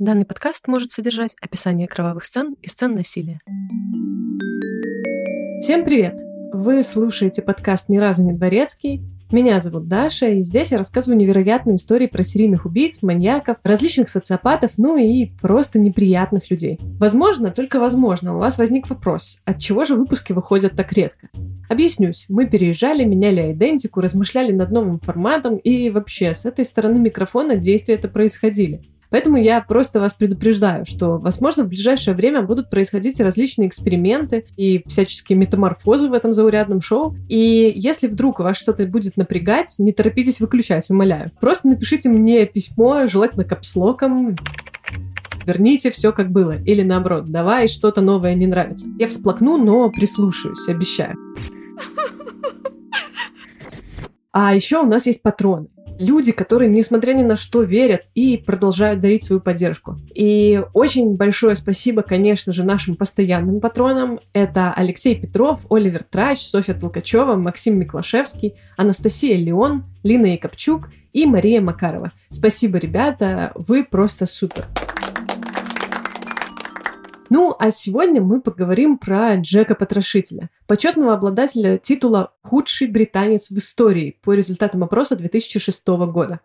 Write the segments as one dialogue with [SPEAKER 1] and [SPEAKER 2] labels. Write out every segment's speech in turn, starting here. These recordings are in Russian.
[SPEAKER 1] Данный подкаст может содержать описание кровавых сцен и сцен насилия.
[SPEAKER 2] Всем привет! Вы слушаете подкаст «Ни разу не дворецкий». Меня зовут Даша, и здесь я рассказываю невероятные истории про серийных убийц, маньяков, различных социопатов, ну и просто неприятных людей. Возможно, только возможно, у вас возник вопрос, от чего же выпуски выходят так редко? Объяснюсь, мы переезжали, меняли идентику, размышляли над новым форматом, и вообще с этой стороны микрофона действия это происходили. Поэтому я просто вас предупреждаю, что, возможно, в ближайшее время будут происходить различные эксперименты и всяческие метаморфозы в этом заурядном шоу. И если вдруг вас что-то будет напрягать, не торопитесь выключать, умоляю. Просто напишите мне письмо, желательно капслоком, верните все как было. Или наоборот, давай что-то новое не нравится. Я всплакну, но прислушаюсь, обещаю. А еще у нас есть патроны люди, которые, несмотря ни на что, верят и продолжают дарить свою поддержку. И очень большое спасибо, конечно же, нашим постоянным патронам. Это Алексей Петров, Оливер Трач, Софья Толкачева, Максим Миклашевский, Анастасия Леон, Лина Якобчук и Мария Макарова. Спасибо, ребята, вы просто супер. Ну, а сегодня мы поговорим про Джека Потрошителя, почетного обладателя титула «Худший британец в истории» по результатам опроса 2006 года.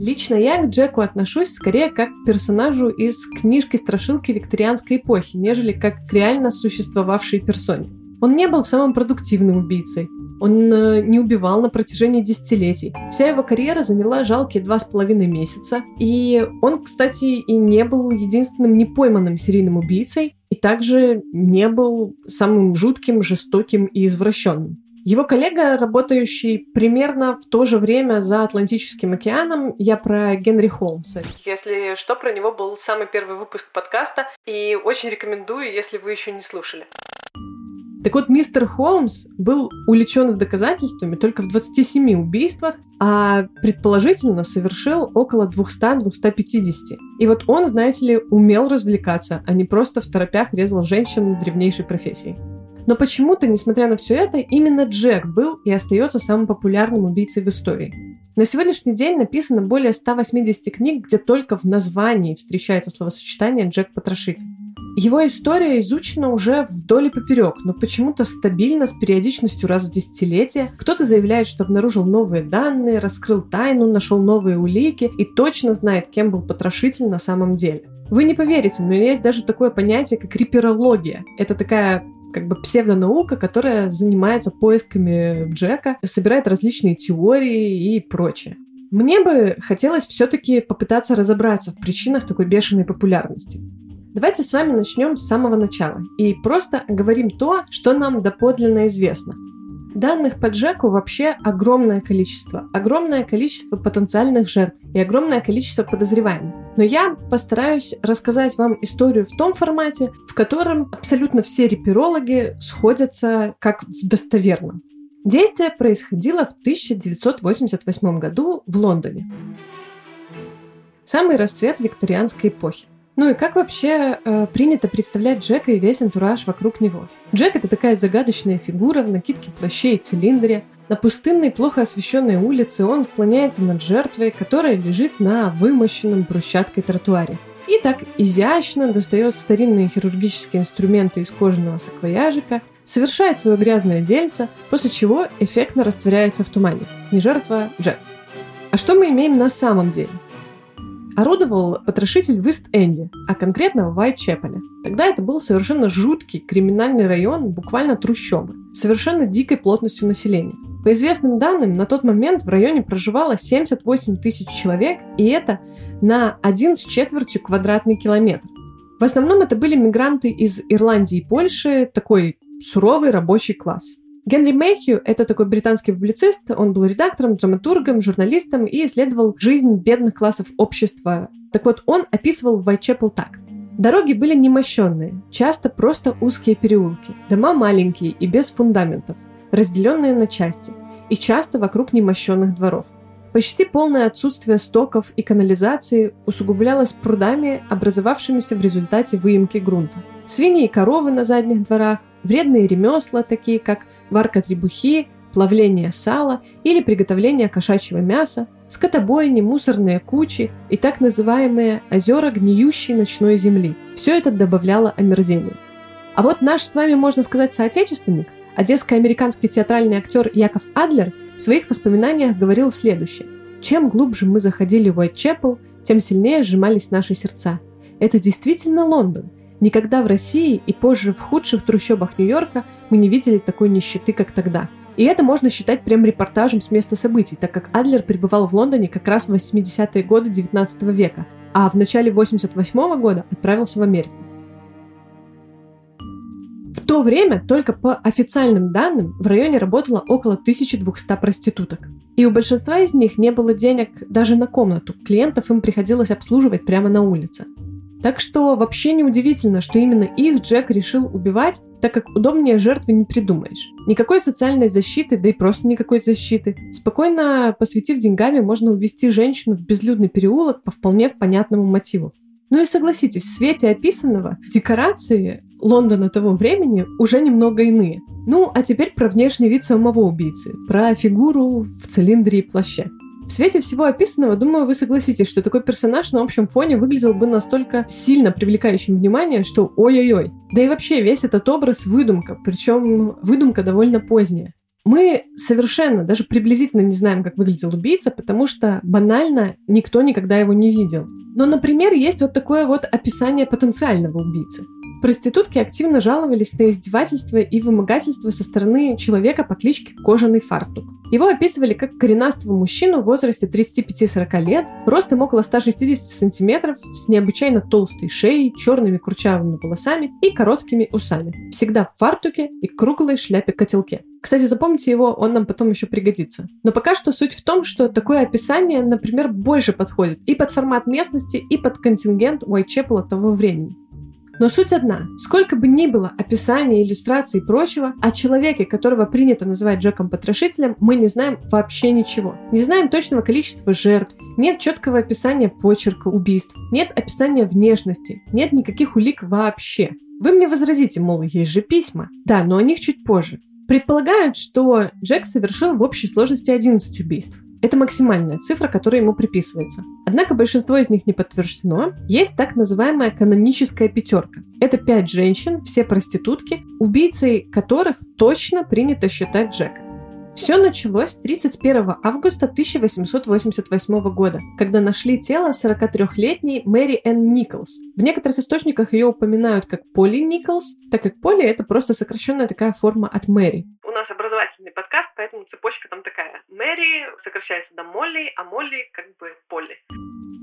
[SPEAKER 2] Лично я к Джеку отношусь скорее как к персонажу из книжки-страшилки викторианской эпохи, нежели как к реально существовавшей персоне. Он не был самым продуктивным убийцей. Он э, не убивал на протяжении десятилетий. Вся его карьера заняла жалкие два с половиной месяца. И он, кстати, и не был единственным непойманным серийным убийцей, и также не был самым жутким, жестоким и извращенным. Его коллега, работающий примерно в то же время за Атлантическим океаном, я про Генри Холмса. Если что, про него был самый первый выпуск подкаста, и очень рекомендую, если вы еще не слушали. Так вот, мистер Холмс был увлечен с доказательствами только в 27 убийствах, а предположительно совершил около 200-250. И вот он, знаете ли, умел развлекаться, а не просто в торопях резал женщин древнейшей профессии. Но почему-то, несмотря на все это, именно Джек был и остается самым популярным убийцей в истории. На сегодняшний день написано более 180 книг, где только в названии встречается словосочетание «Джек Потрошитель». Его история изучена уже вдоль и поперек, но почему-то стабильно, с периодичностью раз в десятилетие. Кто-то заявляет, что обнаружил новые данные, раскрыл тайну, нашел новые улики и точно знает, кем был потрошитель на самом деле. Вы не поверите, но есть даже такое понятие, как риперология. Это такая как бы псевдонаука, которая занимается поисками Джека, собирает различные теории и прочее. Мне бы хотелось все-таки попытаться разобраться в причинах такой бешеной популярности. Давайте с вами начнем с самого начала и просто говорим то, что нам доподлинно известно. Данных по Джеку вообще огромное количество. Огромное количество потенциальных жертв и огромное количество подозреваемых. Но я постараюсь рассказать вам историю в том формате, в котором абсолютно все реперологи сходятся как в достоверном. Действие происходило в 1988 году в Лондоне. Самый расцвет викторианской эпохи. Ну и как вообще э, принято представлять Джека и весь антураж вокруг него? Джек — это такая загадочная фигура в накидке плаще и цилиндре. На пустынной, плохо освещенной улице он склоняется над жертвой, которая лежит на вымощенном брусчаткой тротуаре. И так изящно достает старинные хирургические инструменты из кожаного саквояжика, совершает свое грязное дельце, после чего эффектно растворяется в тумане. Не жертва, Джек. А что мы имеем на самом деле? Орудовал потрошитель в Ист-Энде, а конкретно в Вайт-Чепеле. Тогда это был совершенно жуткий криминальный район, буквально трущобы, совершенно дикой плотностью населения. По известным данным, на тот момент в районе проживало 78 тысяч человек, и это на один с четвертью квадратный километр. В основном это были мигранты из Ирландии и Польши, такой суровый рабочий класс. Генри Мэйхью — это такой британский публицист, он был редактором, драматургом, журналистом и исследовал жизнь бедных классов общества. Так вот, он описывал Вайтчепл так. Дороги были немощенные, часто просто узкие переулки, дома маленькие и без фундаментов, разделенные на части, и часто вокруг немощенных дворов. Почти полное отсутствие стоков и канализации усугублялось прудами, образовавшимися в результате выемки грунта. Свиньи и коровы на задних дворах, вредные ремесла, такие как варка требухи, плавление сала или приготовление кошачьего мяса, скотобойни, мусорные кучи и так называемые озера гниющей ночной земли. Все это добавляло омерзению. А вот наш с вами, можно сказать, соотечественник, одесско-американский театральный актер Яков Адлер в своих воспоминаниях говорил следующее. Чем глубже мы заходили в Уайтчепл, тем сильнее сжимались наши сердца. Это действительно Лондон. Никогда в России и позже в худших трущобах Нью-Йорка мы не видели такой нищеты, как тогда. И это можно считать прям репортажем с места событий, так как Адлер пребывал в Лондоне как раз в 80-е годы 19 века, а в начале 88 -го года отправился в Америку. В то время только по официальным данным в районе работало около 1200 проституток. И у большинства из них не было денег даже на комнату. Клиентов им приходилось обслуживать прямо на улице. Так что вообще не удивительно, что именно их Джек решил убивать, так как удобнее жертвы не придумаешь. Никакой социальной защиты, да и просто никакой защиты. Спокойно посвятив деньгами, можно увести женщину в безлюдный переулок по вполне понятному мотиву. Ну и согласитесь, в свете описанного декорации Лондона того времени уже немного иные. Ну, а теперь про внешний вид самого убийцы, про фигуру в цилиндре и плаще. В свете всего описанного, думаю, вы согласитесь, что такой персонаж на общем фоне выглядел бы настолько сильно привлекающим внимание, что ой-ой-ой. Да и вообще весь этот образ выдумка, причем выдумка довольно поздняя. Мы совершенно, даже приблизительно не знаем, как выглядел убийца, потому что банально никто никогда его не видел. Но, например, есть вот такое вот описание потенциального убийцы. Проститутки активно жаловались на издевательства и вымогательства со стороны человека по кличке Кожаный Фартук. Его описывали как коренастого мужчину в возрасте 35-40 лет, ростом около 160 сантиметров, с необычайно толстой шеей, черными курчавыми волосами и короткими усами. Всегда в фартуке и круглой шляпе-котелке. Кстати, запомните его, он нам потом еще пригодится. Но пока что суть в том, что такое описание, например, больше подходит и под формат местности, и под контингент Уайтчепела того времени. Но суть одна. Сколько бы ни было описаний, иллюстраций и прочего, о человеке, которого принято называть Джеком-потрошителем, мы не знаем вообще ничего. Не знаем точного количества жертв, нет четкого описания почерка убийств, нет описания внешности, нет никаких улик вообще. Вы мне возразите, мол, есть же письма. Да, но о них чуть позже. Предполагают, что Джек совершил в общей сложности 11 убийств. Это максимальная цифра, которая ему приписывается. Однако большинство из них не подтверждено. Есть так называемая каноническая пятерка. Это пять женщин, все проститутки, убийцей которых точно принято считать Джека. Все началось 31 августа 1888 года, когда нашли тело 43-летней Мэри Энн Николс. В некоторых источниках ее упоминают как Поли Николс, так как Поли это просто сокращенная такая форма от Мэри.
[SPEAKER 3] У нас образовательный подкаст, цепочка там такая. Мэри сокращается до Молли, а Молли как бы Полли.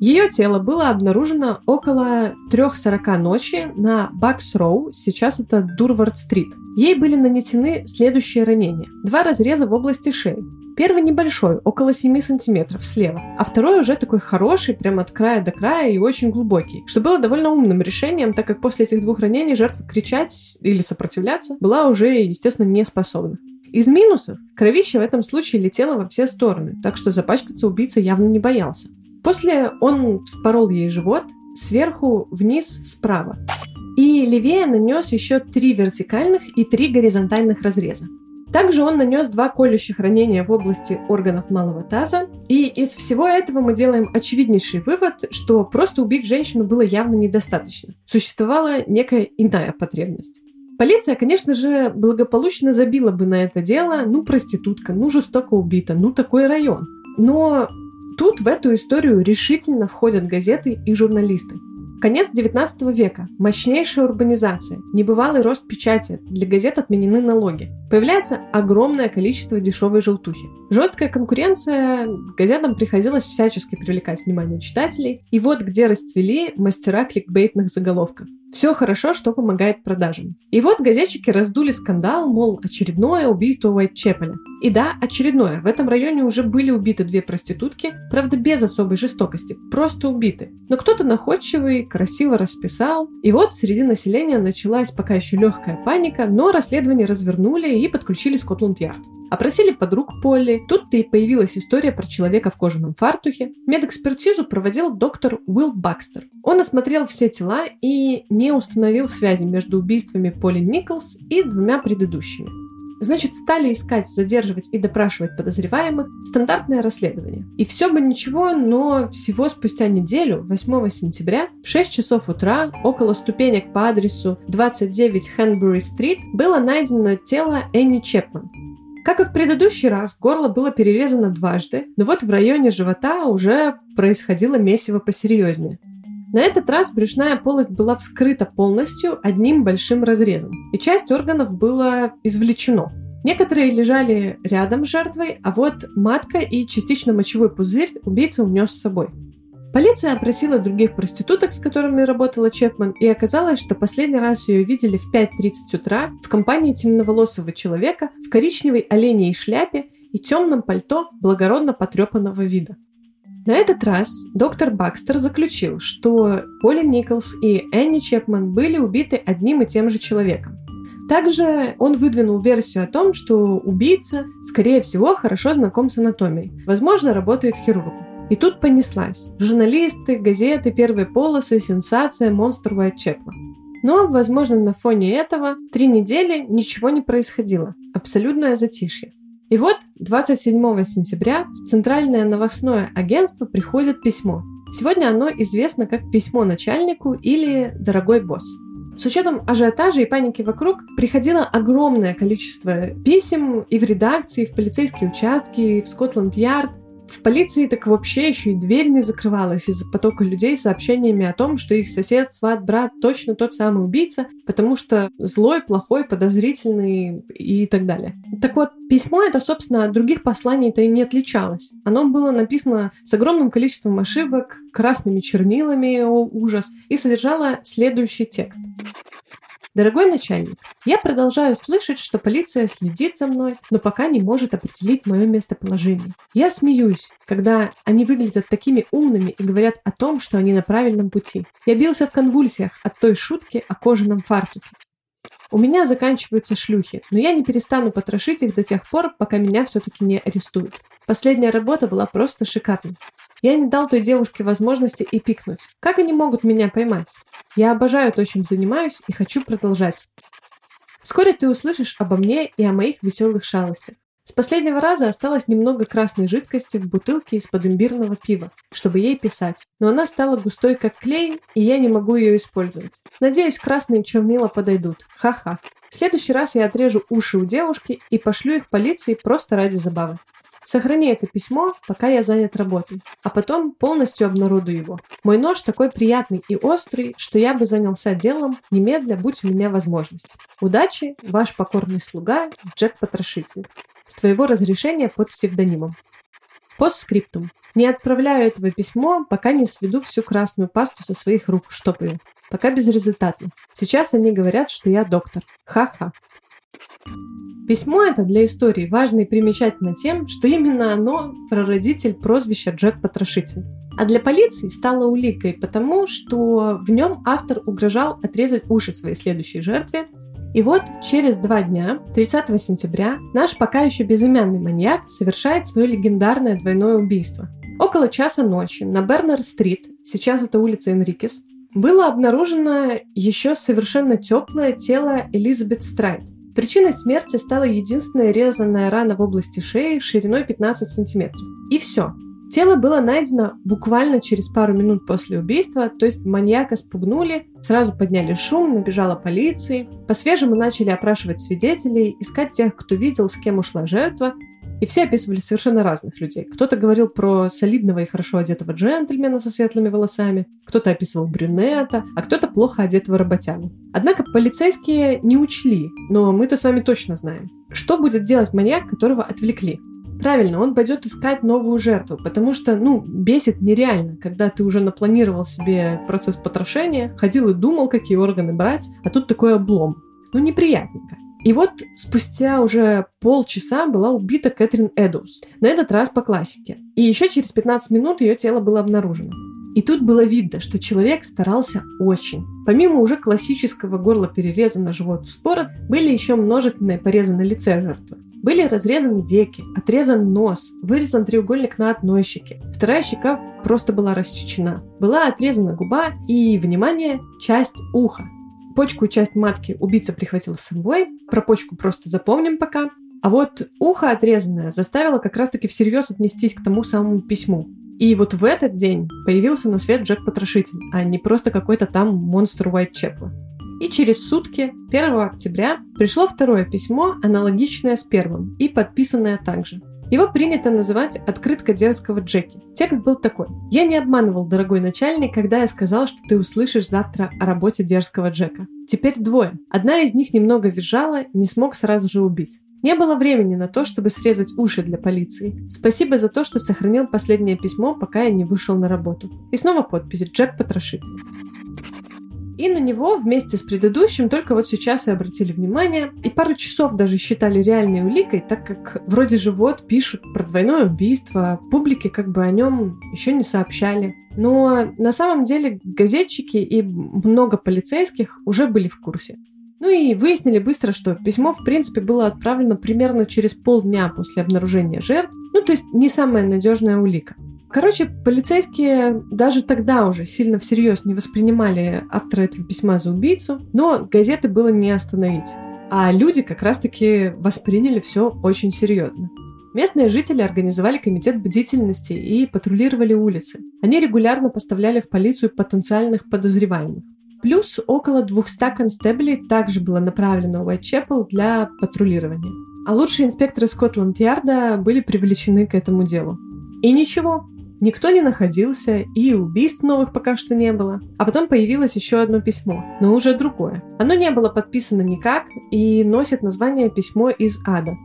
[SPEAKER 2] Ее тело было обнаружено около 3.40 ночи на Бакс-Роу, сейчас это Дурвард-стрит. Ей были нанесены следующие ранения. Два разреза в области шеи. Первый небольшой, около 7 сантиметров слева, а второй уже такой хороший, прямо от края до края и очень глубокий, что было довольно умным решением, так как после этих двух ранений жертва кричать или сопротивляться была уже, естественно, не способна. Из минусов кровище в этом случае летело во все стороны, так что запачкаться убийца явно не боялся. После он вспорол ей живот сверху вниз справа. И левее нанес еще три вертикальных и три горизонтальных разреза. Также он нанес два колющих ранения в области органов малого таза. И из всего этого мы делаем очевиднейший вывод, что просто убить женщину было явно недостаточно. Существовала некая иная потребность. Полиция, конечно же, благополучно забила бы на это дело, ну, проститутка, ну, жестоко убита, ну, такой район. Но Тут в эту историю решительно входят газеты и журналисты. Конец 19 века. Мощнейшая урбанизация. Небывалый рост печати. Для газет отменены налоги. Появляется огромное количество дешевой желтухи. Жесткая конкуренция. Газетам приходилось всячески привлекать внимание читателей. И вот где расцвели мастера кликбейтных заголовков. Все хорошо, что помогает продажам. И вот газетчики раздули скандал, мол, очередное убийство Уайтчепеля. И да, очередное. В этом районе уже были убиты две проститутки, правда без особой жестокости, просто убиты. Но кто-то находчивый красиво расписал. И вот среди населения началась пока еще легкая паника, но расследование развернули и подключили Скотланд-Ярд. Опросили подруг Полли. Тут-то и появилась история про человека в кожаном фартухе. Медэкспертизу проводил доктор Уилл Бакстер. Он осмотрел все тела и не установил связи между убийствами Полли Николс и двумя предыдущими. Значит, стали искать, задерживать и допрашивать подозреваемых. Стандартное расследование. И все бы ничего, но всего спустя неделю, 8 сентября, в 6 часов утра, около ступенек по адресу 29 Хэнбури-стрит, было найдено тело Энни Чепман. Как и в предыдущий раз, горло было перерезано дважды, но вот в районе живота уже происходило месиво посерьезнее. На этот раз брюшная полость была вскрыта полностью одним большим разрезом, и часть органов была извлечено. Некоторые лежали рядом с жертвой, а вот матка и частично мочевой пузырь убийца унес с собой. Полиция опросила других проституток, с которыми работала Чепман, и оказалось, что последний раз ее видели в 5.30 утра в компании темноволосого человека в коричневой оленей шляпе и темном пальто благородно потрепанного вида. На этот раз доктор Бакстер заключил, что Поли Николс и Энни Чепман были убиты одним и тем же человеком. Также он выдвинул версию о том, что убийца, скорее всего, хорошо знаком с анатомией. Возможно, работает хирургом. И тут понеслась. Журналисты, газеты, первые полосы, сенсация, монстр Уайтчепла. Но, возможно, на фоне этого три недели ничего не происходило. Абсолютное затишье. И вот 27 сентября в Центральное новостное агентство приходит письмо. Сегодня оно известно как письмо начальнику или дорогой босс. С учетом ажиотажа и паники вокруг приходило огромное количество писем и в редакции, и в полицейские участки, и в Скотланд-Ярд, в полиции так вообще еще и дверь не закрывалась из-за потока людей с сообщениями о том, что их сосед, сват, брат точно тот самый убийца, потому что злой, плохой, подозрительный и так далее. Так вот, письмо это, собственно, от других посланий-то и не отличалось. Оно было написано с огромным количеством ошибок, красными чернилами, о ужас, и содержало следующий текст. Дорогой начальник, я продолжаю слышать, что полиция следит за мной, но пока не может определить мое местоположение. Я смеюсь, когда они выглядят такими умными и говорят о том, что они на правильном пути. Я бился в конвульсиях от той шутки о кожаном фартуке. У меня заканчиваются шлюхи, но я не перестану потрошить их до тех пор, пока меня все-таки не арестуют. Последняя работа была просто шикарной. Я не дал той девушке возможности и пикнуть. Как они могут меня поймать? Я обожаю то, чем занимаюсь, и хочу продолжать. Вскоре ты услышишь обо мне и о моих веселых шалостях. С последнего раза осталось немного красной жидкости в бутылке из-под имбирного пива, чтобы ей писать. Но она стала густой как клей, и я не могу ее использовать. Надеюсь, красные чернила подойдут. Ха-ха. В следующий раз я отрежу уши у девушки и пошлю их полиции просто ради забавы. Сохрани это письмо, пока я занят работой, а потом полностью обнародую его. Мой нож такой приятный и острый, что я бы занялся делом немедля, будь у меня возможность. Удачи, ваш покорный слуга Джек Потрошитель. С твоего разрешения под псевдонимом. Постскриптум. Не отправляю этого письмо, пока не сведу всю красную пасту со своих рук, штопаю. Пока безрезультатно. Сейчас они говорят, что я доктор. Ха-ха. Письмо это для истории важно и примечательно тем, что именно оно прародитель прозвища Джек Потрошитель. А для полиции стало уликой потому, что в нем автор угрожал отрезать уши своей следующей жертве. И вот через два дня, 30 сентября, наш пока еще безымянный маньяк совершает свое легендарное двойное убийство. Около часа ночи на Бернер-стрит, сейчас это улица Энрикес, было обнаружено еще совершенно теплое тело Элизабет Страйт, Причиной смерти стала единственная резанная рана в области шеи шириной 15 сантиметров. И все. Тело было найдено буквально через пару минут после убийства, то есть маньяка спугнули, сразу подняли шум, набежала полиция, по-свежему начали опрашивать свидетелей, искать тех, кто видел, с кем ушла жертва, и все описывали совершенно разных людей. Кто-то говорил про солидного и хорошо одетого джентльмена со светлыми волосами, кто-то описывал брюнета, а кто-то плохо одетого работягу. Однако полицейские не учли, но мы-то с вами точно знаем, что будет делать маньяк, которого отвлекли. Правильно, он пойдет искать новую жертву, потому что, ну, бесит нереально, когда ты уже напланировал себе процесс потрошения, ходил и думал, какие органы брать, а тут такой облом. Ну, неприятненько. И вот спустя уже полчаса была убита Кэтрин Эдоус. На этот раз по классике. И еще через 15 минут ее тело было обнаружено. И тут было видно, что человек старался очень. Помимо уже классического горла перереза на живот вспорот, были еще множественные порезы на лице жертвы. Были разрезаны веки, отрезан нос, вырезан треугольник на одной щеке. Вторая щека просто была рассечена. Была отрезана губа и, внимание, часть уха. почку и часть матки убийца прихватил с собой. Про почку просто запомним пока. А вот ухо отрезанное заставило как раз-таки всерьез отнестись к тому самому письму. И вот в этот день появился на свет Джек Потрошитель, а не просто какой-то там монстр Уайт Чепла. И через сутки, 1 октября, пришло второе письмо, аналогичное с первым, и подписанное также. Его принято называть «Открытка дерзкого Джеки». Текст был такой. «Я не обманывал, дорогой начальник, когда я сказал, что ты услышишь завтра о работе дерзкого Джека. Теперь двое. Одна из них немного визжала, не смог сразу же убить. Не было времени на то, чтобы срезать уши для полиции. Спасибо за то, что сохранил последнее письмо, пока я не вышел на работу. И снова подпись «Джек Потрошитель». И на него вместе с предыдущим только вот сейчас и обратили внимание. И пару часов даже считали реальной уликой, так как вроде же вот пишут про двойное убийство, публике как бы о нем еще не сообщали. Но на самом деле газетчики и много полицейских уже были в курсе. Ну и выяснили быстро, что письмо, в принципе, было отправлено примерно через полдня после обнаружения жертв. Ну, то есть не самая надежная улика. Короче, полицейские даже тогда уже сильно всерьез не воспринимали автора этого письма за убийцу, но газеты было не остановить. А люди как раз-таки восприняли все очень серьезно. Местные жители организовали комитет бдительности и патрулировали улицы. Они регулярно поставляли в полицию потенциальных подозреваемых. Плюс около 200 констеблей также было направлено в Уайтчепл для патрулирования. А лучшие инспекторы Скотланд-Ярда были привлечены к этому делу. И ничего, никто не находился, и убийств новых пока что не было. А потом появилось еще одно письмо, но уже другое. Оно не было подписано никак и носит название «Письмо из ада».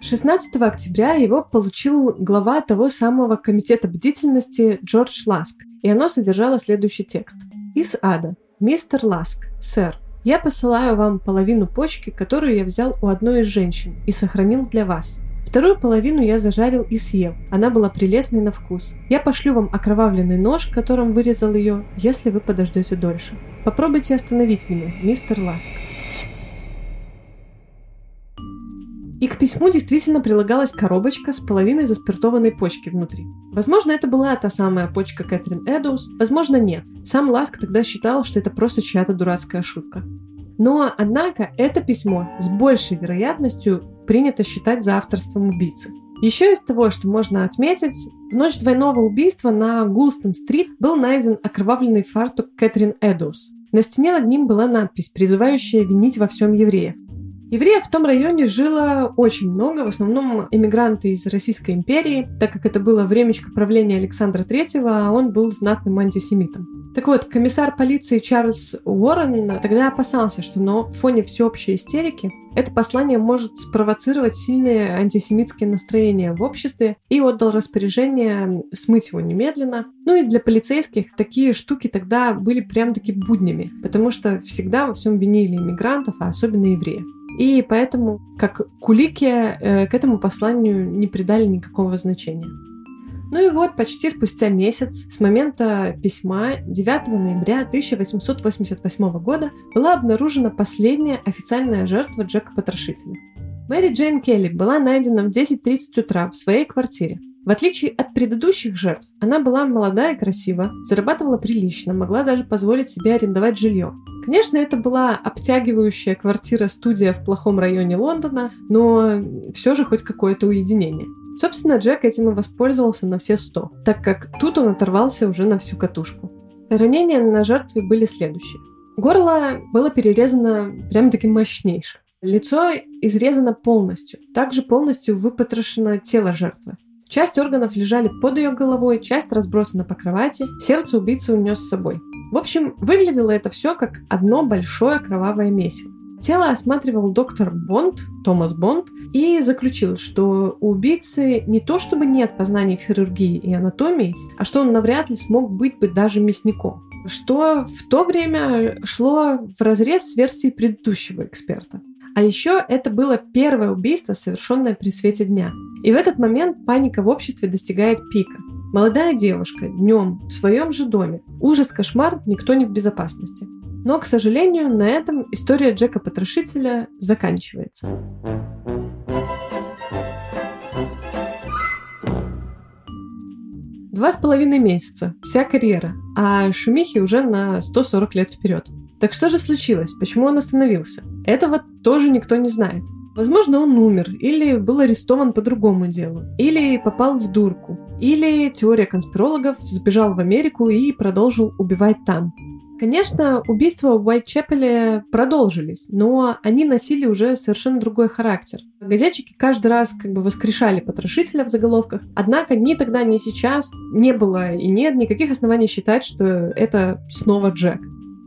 [SPEAKER 2] 16 октября его получил глава того самого комитета бдительности Джордж Ласк, и оно содержало следующий текст. «Из ада. «Мистер Ласк, сэр, я посылаю вам половину почки, которую я взял у одной из женщин и сохранил для вас. Вторую половину я зажарил и съел. Она была прелестной на вкус. Я пошлю вам окровавленный нож, которым вырезал ее, если вы подождете дольше. Попробуйте остановить меня, мистер Ласк. И к письму действительно прилагалась коробочка с половиной заспиртованной почки внутри. Возможно, это была та самая почка Кэтрин Эдоус, возможно, нет. Сам Ласк тогда считал, что это просто чья-то дурацкая шутка. Но, однако, это письмо с большей вероятностью принято считать за авторством убийцы. Еще из того, что можно отметить, в ночь двойного убийства на Гулстон-стрит был найден окровавленный фартук Кэтрин Эдоус. На стене над ним была надпись, призывающая винить во всем евреев. Евреев в том районе жило очень много, в основном иммигранты из Российской империи, так как это было времечко правления Александра III, а он был знатным антисемитом. Так вот, комиссар полиции Чарльз Уоррен тогда опасался, что на фоне всеобщей истерики это послание может спровоцировать сильные антисемитские настроения в обществе и отдал распоряжение смыть его немедленно. Ну и для полицейских такие штуки тогда были прям-таки буднями, потому что всегда во всем винили иммигрантов, а особенно евреев. И поэтому, как кулики, э, к этому посланию не придали никакого значения. Ну и вот, почти спустя месяц с момента письма 9 ноября 1888 года была обнаружена последняя официальная жертва Джека Потрошителя. Мэри Джейн Келли была найдена в 10.30 утра в своей квартире. В отличие от предыдущих жертв, она была молода и красива, зарабатывала прилично, могла даже позволить себе арендовать жилье. Конечно, это была обтягивающая квартира-студия в плохом районе Лондона, но все же хоть какое-то уединение. Собственно, Джек этим и воспользовался на все сто, так как тут он оторвался уже на всю катушку. Ранения на жертве были следующие. Горло было перерезано прям-таки мощнейше. Лицо изрезано полностью. Также полностью выпотрошено тело жертвы. Часть органов лежали под ее головой, часть разбросана по кровати, сердце убийцы унес с собой. В общем, выглядело это все как одно большое кровавое месиво. Тело осматривал доктор Бонд, Томас Бонд, и заключил, что у убийцы не то чтобы нет познаний в хирургии и анатомии, а что он навряд ли смог быть бы даже мясником. Что в то время шло в разрез с версией предыдущего эксперта. А еще это было первое убийство, совершенное при свете дня. И в этот момент паника в обществе достигает пика. Молодая девушка днем в своем же доме. Ужас, кошмар, никто не в безопасности. Но, к сожалению, на этом история Джека Потрошителя заканчивается. Два с половиной месяца, вся карьера, а шумихи уже на 140 лет вперед. Так что же случилось? Почему он остановился? Этого тоже никто не знает. Возможно, он умер, или был арестован по другому делу, или попал в дурку, или теория конспирологов сбежал в Америку и продолжил убивать там. Конечно, убийства в Уайтчепеле продолжились, но они носили уже совершенно другой характер. Газетчики каждый раз как бы воскрешали потрошителя в заголовках, однако ни тогда, ни сейчас не было и нет никаких оснований считать, что это снова Джек.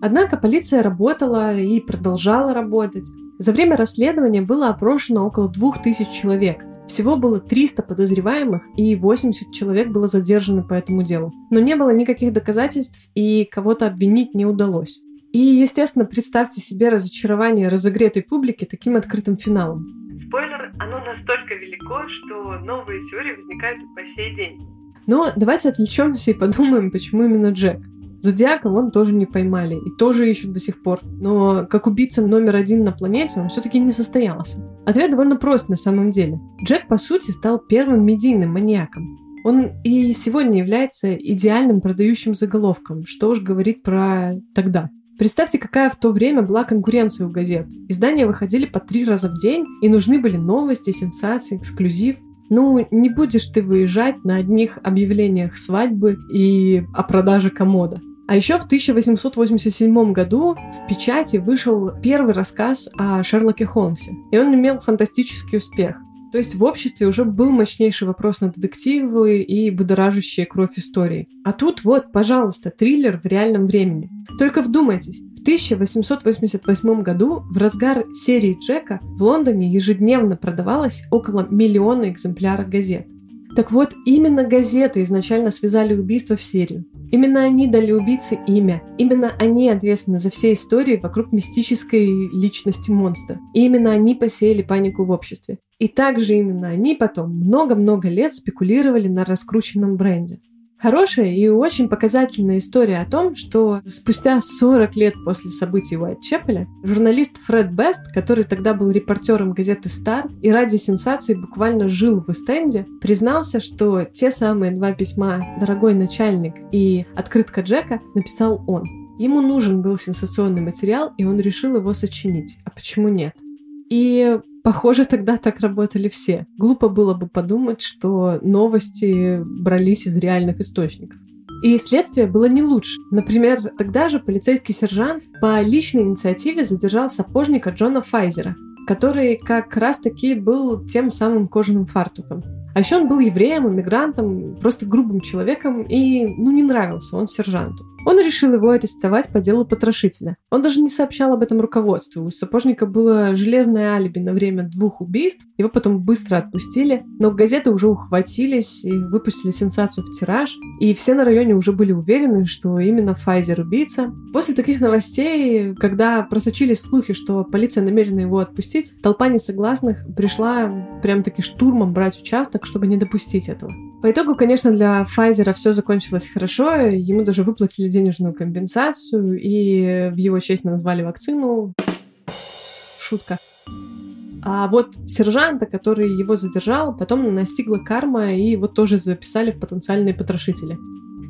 [SPEAKER 2] Однако полиция работала и продолжала работать. За время расследования было опрошено около 2000 человек, всего было 300 подозреваемых, и 80 человек было задержано по этому делу. Но не было никаких доказательств, и кого-то обвинить не удалось. И, естественно, представьте себе разочарование разогретой публики таким открытым финалом.
[SPEAKER 3] Спойлер, оно настолько велико, что новые теории возникают и по сей день.
[SPEAKER 2] Но давайте отвлечемся и подумаем, почему именно Джек. Зодиака вон тоже не поймали и тоже ищут до сих пор. Но как убийца номер один на планете он все-таки не состоялся. Ответ довольно прост на самом деле. Джек, по сути, стал первым медийным маньяком. Он и сегодня является идеальным продающим заголовком, что уж говорить про тогда. Представьте, какая в то время была конкуренция у газет. Издания выходили по три раза в день, и нужны были новости, сенсации, эксклюзив. Ну, не будешь ты выезжать на одних объявлениях свадьбы и о продаже комода. А еще в 1887 году в печати вышел первый рассказ о Шерлоке Холмсе, и он имел фантастический успех. То есть в обществе уже был мощнейший вопрос на детективы и будоражащие кровь истории. А тут вот, пожалуйста, триллер в реальном времени. Только вдумайтесь, в 1888 году в разгар серии Джека в Лондоне ежедневно продавалось около миллиона экземпляров газет. Так вот, именно газеты изначально связали убийство в серию. Именно они дали убийце имя. Именно они ответственны за все истории вокруг мистической личности монстра. И именно они посеяли панику в обществе. И также именно они потом много-много лет спекулировали на раскрученном бренде. Хорошая и очень показательная история о том, что спустя 40 лет после событий Уайтчепеля журналист Фред Бест, который тогда был репортером газеты «Стар» и ради сенсации буквально жил в Эстенде, признался, что те самые два письма «Дорогой начальник» и «Открытка Джека» написал он. Ему нужен был сенсационный материал, и он решил его сочинить. А почему нет? И, похоже, тогда так работали все. Глупо было бы подумать, что новости брались из реальных источников. И следствие было не лучше. Например, тогда же полицейский сержант по личной инициативе задержал сапожника Джона Файзера, который как раз-таки был тем самым кожаным фартуком. А еще он был евреем, иммигрантом, просто грубым человеком и, ну, не нравился он сержанту. Он решил его арестовать по делу потрошителя. Он даже не сообщал об этом руководству. У сапожника было железное алиби на время двух убийств. Его потом быстро отпустили. Но газеты уже ухватились и выпустили сенсацию в тираж. И все на районе уже были уверены, что именно Pfizer убийца. После таких новостей, когда просочились слухи, что полиция намерена его отпустить, толпа несогласных пришла прям-таки штурмом брать участок, чтобы не допустить этого. По итогу, конечно, для Pfizer все закончилось хорошо, ему даже выплатили денежную компенсацию, и в его честь назвали вакцину. Шутка. А вот сержанта, который его задержал, потом настигла карма, и его тоже записали в потенциальные потрошители.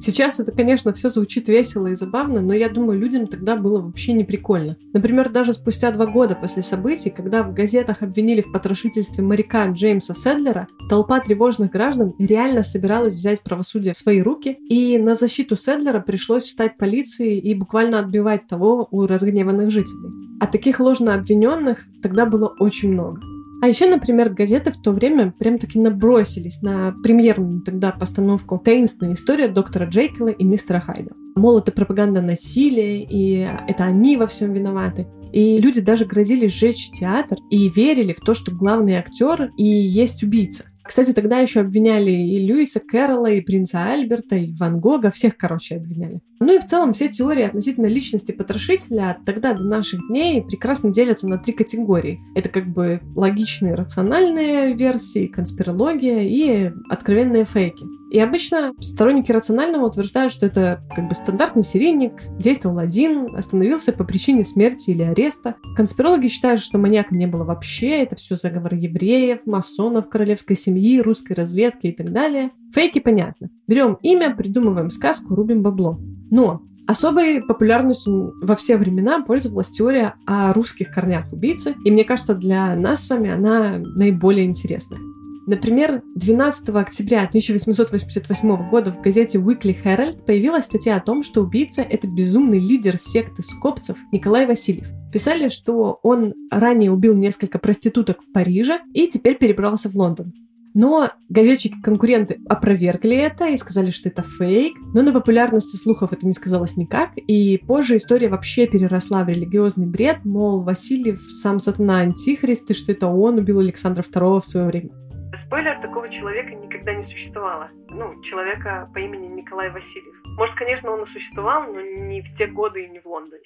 [SPEAKER 2] Сейчас это, конечно, все звучит весело и забавно, но я думаю, людям тогда было вообще не прикольно. Например, даже спустя два года после событий, когда в газетах обвинили в потрошительстве моряка Джеймса Седлера, толпа тревожных граждан реально собиралась взять правосудие в свои руки, и на защиту Седлера пришлось встать полиции и буквально отбивать того у разгневанных жителей. А таких ложно обвиненных тогда было очень много. А еще, например, газеты в то время прям-таки набросились на премьерную тогда постановку «Таинственная история доктора Джейкела и мистера Хайда». Мол, это пропаганда насилия, и это они во всем виноваты. И люди даже грозили сжечь театр и верили в то, что главный актер и есть убийца. Кстати, тогда еще обвиняли и Льюиса Кэрролла, и принца Альберта, и Ван Гога, всех, короче, обвиняли. Ну и в целом все теории относительно личности потрошителя от тогда до наших дней прекрасно делятся на три категории. Это как бы логичные, рациональные версии, конспирология и откровенные фейки. И обычно сторонники рационального утверждают, что это как бы стандартный серийник, действовал один, остановился по причине смерти или ареста. Конспирологи считают, что маньяка не было вообще, это все заговор евреев, масонов, королевской семьи, русской разведки и так далее. Фейки понятно. Берем имя, придумываем сказку, рубим бабло. Но Особой популярностью во все времена пользовалась теория о русских корнях убийцы, и мне кажется, для нас с вами она наиболее интересная. Например, 12 октября 1888 года в газете Weekly Herald появилась статья о том, что убийца — это безумный лидер секты скопцев Николай Васильев. Писали, что он ранее убил несколько проституток в Париже и теперь перебрался в Лондон. Но газетчики-конкуренты опровергли это и сказали, что это фейк. Но на популярности слухов это не сказалось никак. И позже история вообще переросла в религиозный бред, мол, Васильев сам сатана антихрист, и что это он убил Александра II в свое время.
[SPEAKER 3] Спойлер, такого человека никогда не существовало. Ну, человека по имени Николай Васильев. Может, конечно, он и существовал, но не в те годы и не в Лондоне.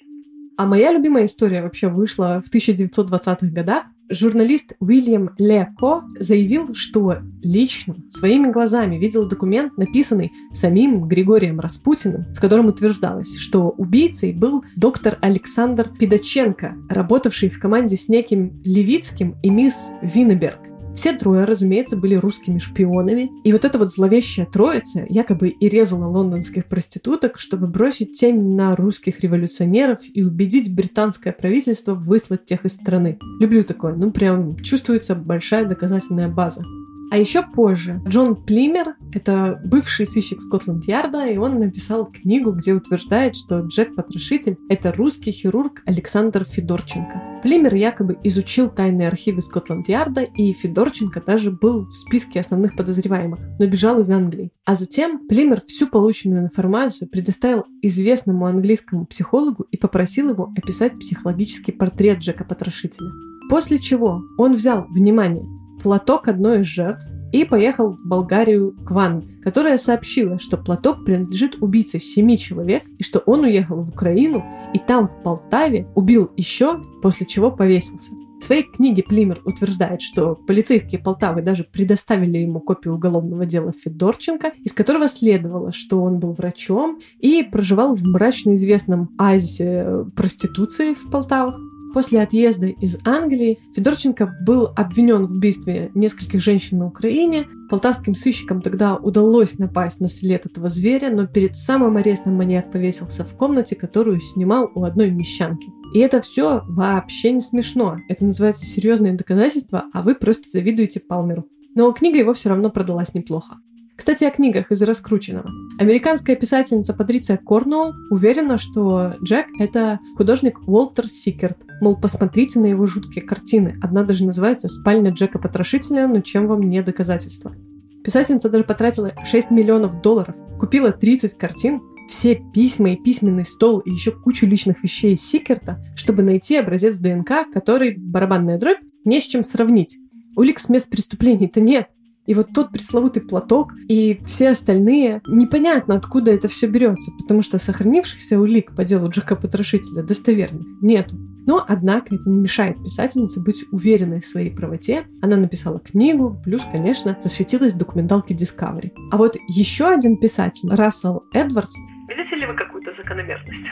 [SPEAKER 2] А моя любимая история вообще вышла в 1920-х годах. Журналист Уильям Леко заявил, что лично своими глазами видел документ, написанный самим Григорием Распутиным, в котором утверждалось, что убийцей был доктор Александр Пидаченко, работавший в команде с неким Левицким и мисс Виннеберг. Все трое, разумеется, были русскими шпионами. И вот эта вот зловещая троица якобы и резала лондонских проституток, чтобы бросить тень на русских революционеров и убедить британское правительство выслать тех из страны. Люблю такое. Ну, прям чувствуется большая доказательная база. А еще позже Джон Плимер, это бывший сыщик Скотланд-Ярда, и он написал книгу, где утверждает, что Джек-потрошитель — это русский хирург Александр Федорченко. Плимер якобы изучил тайные архивы Скотланд-Ярда, и Федорченко даже был в списке основных подозреваемых, но бежал из Англии. А затем Плимер всю полученную информацию предоставил известному английскому психологу и попросил его описать психологический портрет Джека-потрошителя. После чего он взял, внимание, платок одной из жертв и поехал в Болгарию к Ван, которая сообщила, что платок принадлежит убийце семи человек и что он уехал в Украину и там, в Полтаве, убил еще, после чего повесился. В своей книге Плимер утверждает, что полицейские Полтавы даже предоставили ему копию уголовного дела Федорченко, из которого следовало, что он был врачом и проживал в мрачно известном оазисе проституции в Полтавах. После отъезда из Англии Федорченко был обвинен в убийстве нескольких женщин на Украине. Полтавским сыщикам тогда удалось напасть на след этого зверя, но перед самым арестом маньяк повесился в комнате, которую снимал у одной мещанки. И это все вообще не смешно. Это называется серьезные доказательства, а вы просто завидуете Палмеру. Но книга его все равно продалась неплохо. Кстати, о книгах из раскрученного. Американская писательница Патриция Корнуолл уверена, что Джек — это художник Уолтер Сикерт. Мол, посмотрите на его жуткие картины. Одна даже называется «Спальня Джека-потрошителя», но чем вам не доказательство. Писательница даже потратила 6 миллионов долларов, купила 30 картин, все письма и письменный стол и еще кучу личных вещей Сикерта, чтобы найти образец ДНК, который, барабанная дробь, не с чем сравнить. Улик с мест преступлений-то нет. И вот тот пресловутый платок и все остальные, непонятно, откуда это все берется, потому что сохранившихся улик по делу Джека Потрошителя достоверных нету. Но, однако, это не мешает писательнице быть уверенной в своей правоте. Она написала книгу, плюс, конечно, засветилась в документалке Discovery. А вот еще один писатель, Рассел Эдвардс,
[SPEAKER 3] Видите ли вы какую-то закономерность?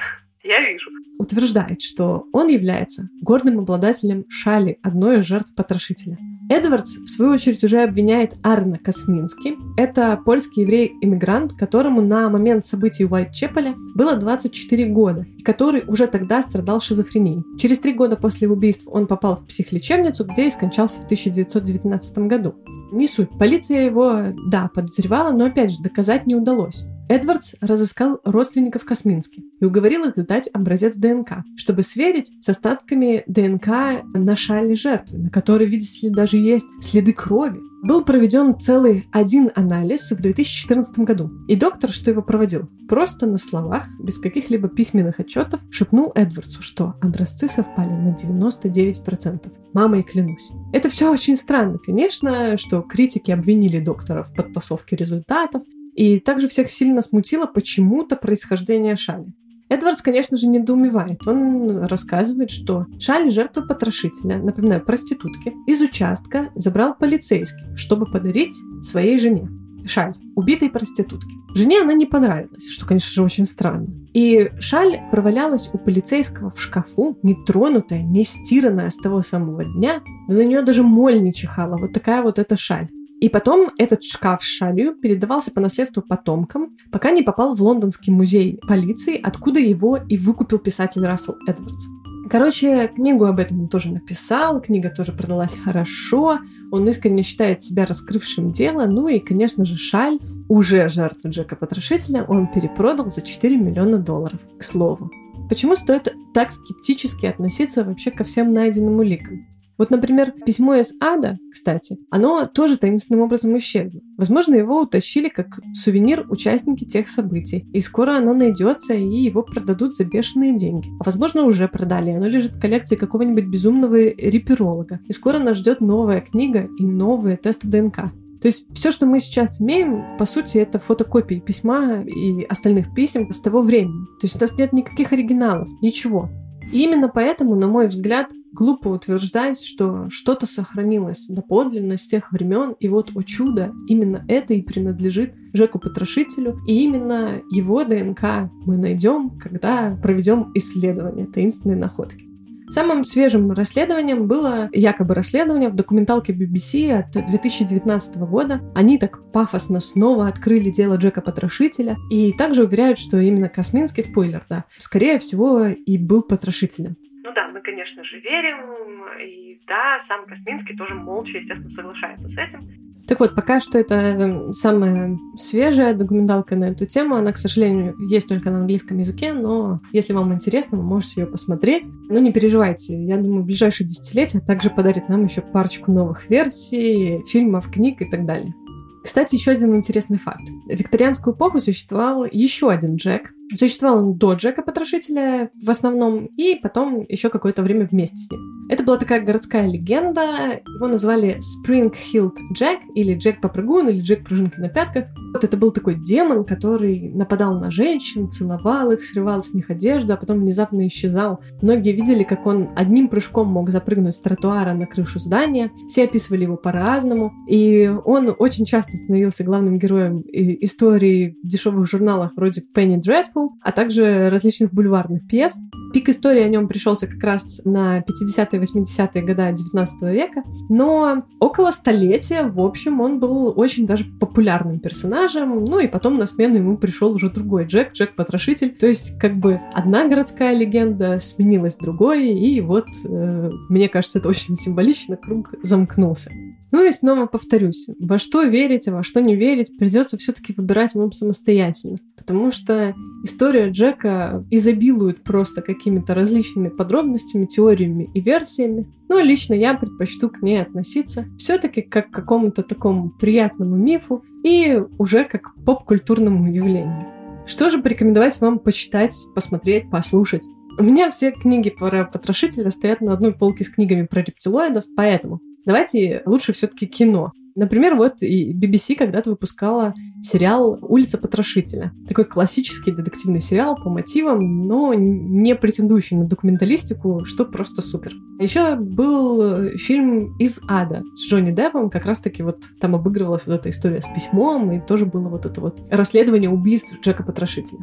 [SPEAKER 3] Я вижу.
[SPEAKER 2] Утверждает, что он является гордым обладателем шали одной из жертв потрошителя. Эдвардс, в свою очередь, уже обвиняет Арна Космински. Это польский еврей-иммигрант, которому на момент событий в Уайт-Чепеле было 24 года, и который уже тогда страдал шизофренией. Через три года после убийств он попал в психлечебницу, где и скончался в 1919 году. Не суть. Полиция его, да, подозревала, но опять же доказать не удалось. Эдвардс разыскал родственников Космински и уговорил их сдать образец ДНК, чтобы сверить с остатками ДНК на шале жертвы, на которой, видите ли, даже есть следы крови. Был проведен целый один анализ в 2014 году. И доктор, что его проводил, просто на словах, без каких-либо письменных отчетов, шепнул Эдвардсу, что образцы совпали на 99%. Мама и клянусь. Это все очень странно, конечно, что критики обвинили доктора в подтасовке результатов, и также всех сильно смутило почему-то происхождение Шали. Эдвардс, конечно же, недоумевает. Он рассказывает, что Шали жертва потрошителя, напоминаю, проститутки, из участка забрал полицейский, чтобы подарить своей жене. Шаль, убитой проститутки. Жене она не понравилась, что, конечно же, очень странно. И шаль провалялась у полицейского в шкафу, нетронутая, не стиранная с того самого дня. На нее даже моль не чихала. Вот такая вот эта шаль. И потом этот шкаф с шалью передавался по наследству потомкам, пока не попал в лондонский музей полиции, откуда его и выкупил писатель Рассел Эдвардс. Короче, книгу об этом он тоже написал, книга тоже продалась хорошо, он искренне считает себя раскрывшим дело, ну и, конечно же, шаль, уже жертва Джека Потрошителя, он перепродал за 4 миллиона долларов, к слову. Почему стоит так скептически относиться вообще ко всем найденным уликам? Вот, например, письмо из ада, кстати, оно тоже таинственным образом исчезло. Возможно, его утащили как сувенир участники тех событий, и скоро оно найдется, и его продадут за бешеные деньги. А возможно, уже продали, оно лежит в коллекции какого-нибудь безумного реперолога. И скоро нас ждет новая книга и новые тесты ДНК. То есть все, что мы сейчас имеем, по сути, это фотокопии письма и остальных писем с того времени. То есть у нас нет никаких оригиналов, ничего. И именно поэтому, на мой взгляд, глупо утверждать, что что-то сохранилось доподлинно с тех времен, и вот, о чудо, именно это и принадлежит Жеку Потрошителю, и именно его ДНК мы найдем, когда проведем исследование таинственной находки. Самым свежим расследованием было якобы расследование в документалке BBC от 2019 года. Они так пафосно снова открыли дело Джека Потрошителя и также уверяют, что именно Косминский, спойлер, да, скорее всего и был потрошителем.
[SPEAKER 3] Ну да, мы, конечно же, верим, и да, сам Косминский тоже молча, естественно, соглашается с этим.
[SPEAKER 2] Так вот, пока что это эм, самая свежая документалка на эту тему. Она, к сожалению, есть только на английском языке, но если вам интересно, вы можете ее посмотреть. Но не переживайте, я думаю, в ближайшие десятилетия также подарит нам еще парочку новых версий, фильмов, книг и так далее. Кстати, еще один интересный факт. В викторианскую эпоху существовал еще один Джек. Существовал он до Джека Потрошителя в основном, и потом еще какое-то время вместе с ним. Это была такая городская легенда. Его называли Spring Hill Джек, или Джек Попрыгун, или Джек Пружинки на пятках. Вот это был такой демон, который нападал на женщин, целовал их, срывал с них одежду, а потом внезапно исчезал. Многие видели, как он одним прыжком мог запрыгнуть с тротуара на крышу здания. Все описывали его по-разному. И он очень часто становился главным героем истории в дешевых журналах вроде Penny Dreadful, а также различных бульварных пьес. Пик истории о нем пришелся как раз на 50-е 80-е годы 19 века, но около столетия, в общем, он был очень даже популярным персонажем, ну и потом на смену ему пришел уже другой Джек, Джек-потрошитель, то есть как бы одна городская легенда сменилась другой, и вот, э, мне кажется, это очень символично, круг замкнулся. Ну и снова повторюсь, во что верить, а во что не верить, придется все-таки выбирать вам самостоятельно. Потому что история Джека изобилует просто какими-то различными подробностями, теориями и версиями. Но лично я предпочту к ней относиться все-таки как к какому-то такому приятному мифу и уже как к поп-культурному явлению. Что же порекомендовать вам почитать, посмотреть, послушать? У меня все книги про потрошителя стоят на одной полке с книгами про рептилоидов, поэтому давайте лучше все-таки кино. Например, вот и BBC когда-то выпускала сериал «Улица потрошителя». Такой классический детективный сериал по мотивам, но не претендующий на документалистику, что просто супер. Еще был фильм «Из ада» с Джонни Деппом, как раз-таки вот там обыгрывалась вот эта история с письмом, и тоже было вот это вот расследование убийств Джека Потрошителя.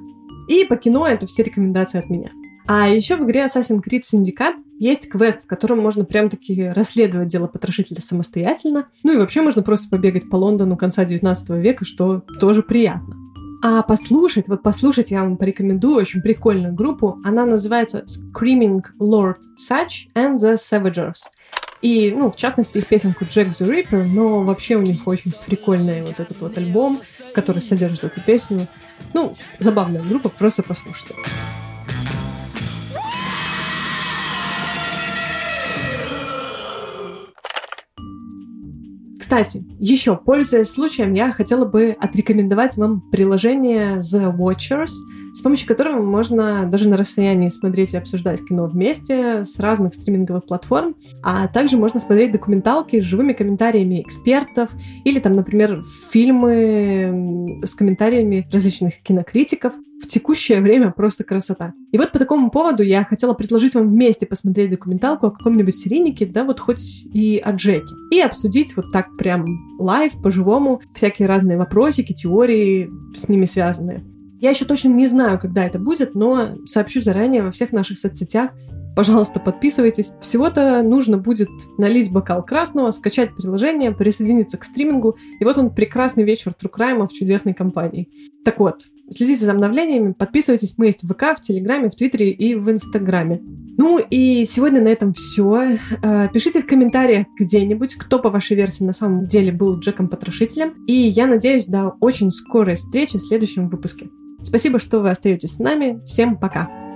[SPEAKER 2] И по кино это все рекомендации от меня. А еще в игре Assassin's Creed Syndicate есть квест, в котором можно прям-таки расследовать дело потрошителя самостоятельно. Ну и вообще можно просто побегать по Лондону конца 19 века, что тоже приятно. А послушать, вот послушать я вам порекомендую очень прикольную группу. Она называется Screaming Lord Such and the Savagers. И, ну, в частности, их песенку Jack the Ripper, но вообще у них очень прикольный вот этот вот альбом, который содержит эту песню. Ну, забавная группа, просто послушайте. Кстати, еще, пользуясь случаем, я хотела бы отрекомендовать вам приложение The Watchers, с помощью которого можно даже на расстоянии смотреть и обсуждать кино вместе с разных стриминговых платформ, а также можно смотреть документалки с живыми комментариями экспертов или там, например, фильмы с комментариями различных кинокритиков. В текущее время просто красота. И вот по такому поводу я хотела предложить вам вместе посмотреть документалку о каком-нибудь серийнике, да, вот хоть и о Джеке, и обсудить вот так прям live, по-живому, всякие разные вопросики, теории с ними связанные. Я еще точно не знаю, когда это будет, но сообщу заранее во всех наших соцсетях. Пожалуйста, подписывайтесь. Всего-то нужно будет налить бокал красного, скачать приложение, присоединиться к стримингу, и вот он прекрасный вечер true crime а в чудесной компании. Так вот, следите за обновлениями, подписывайтесь. Мы есть в ВК, в Телеграме, в Твиттере и в Инстаграме. Ну и сегодня на этом все. Э, пишите в комментариях где-нибудь, кто по вашей версии на самом деле был Джеком Потрошителем. И я надеюсь до очень скорой встречи в следующем выпуске. Спасибо, что вы остаетесь с нами. Всем пока!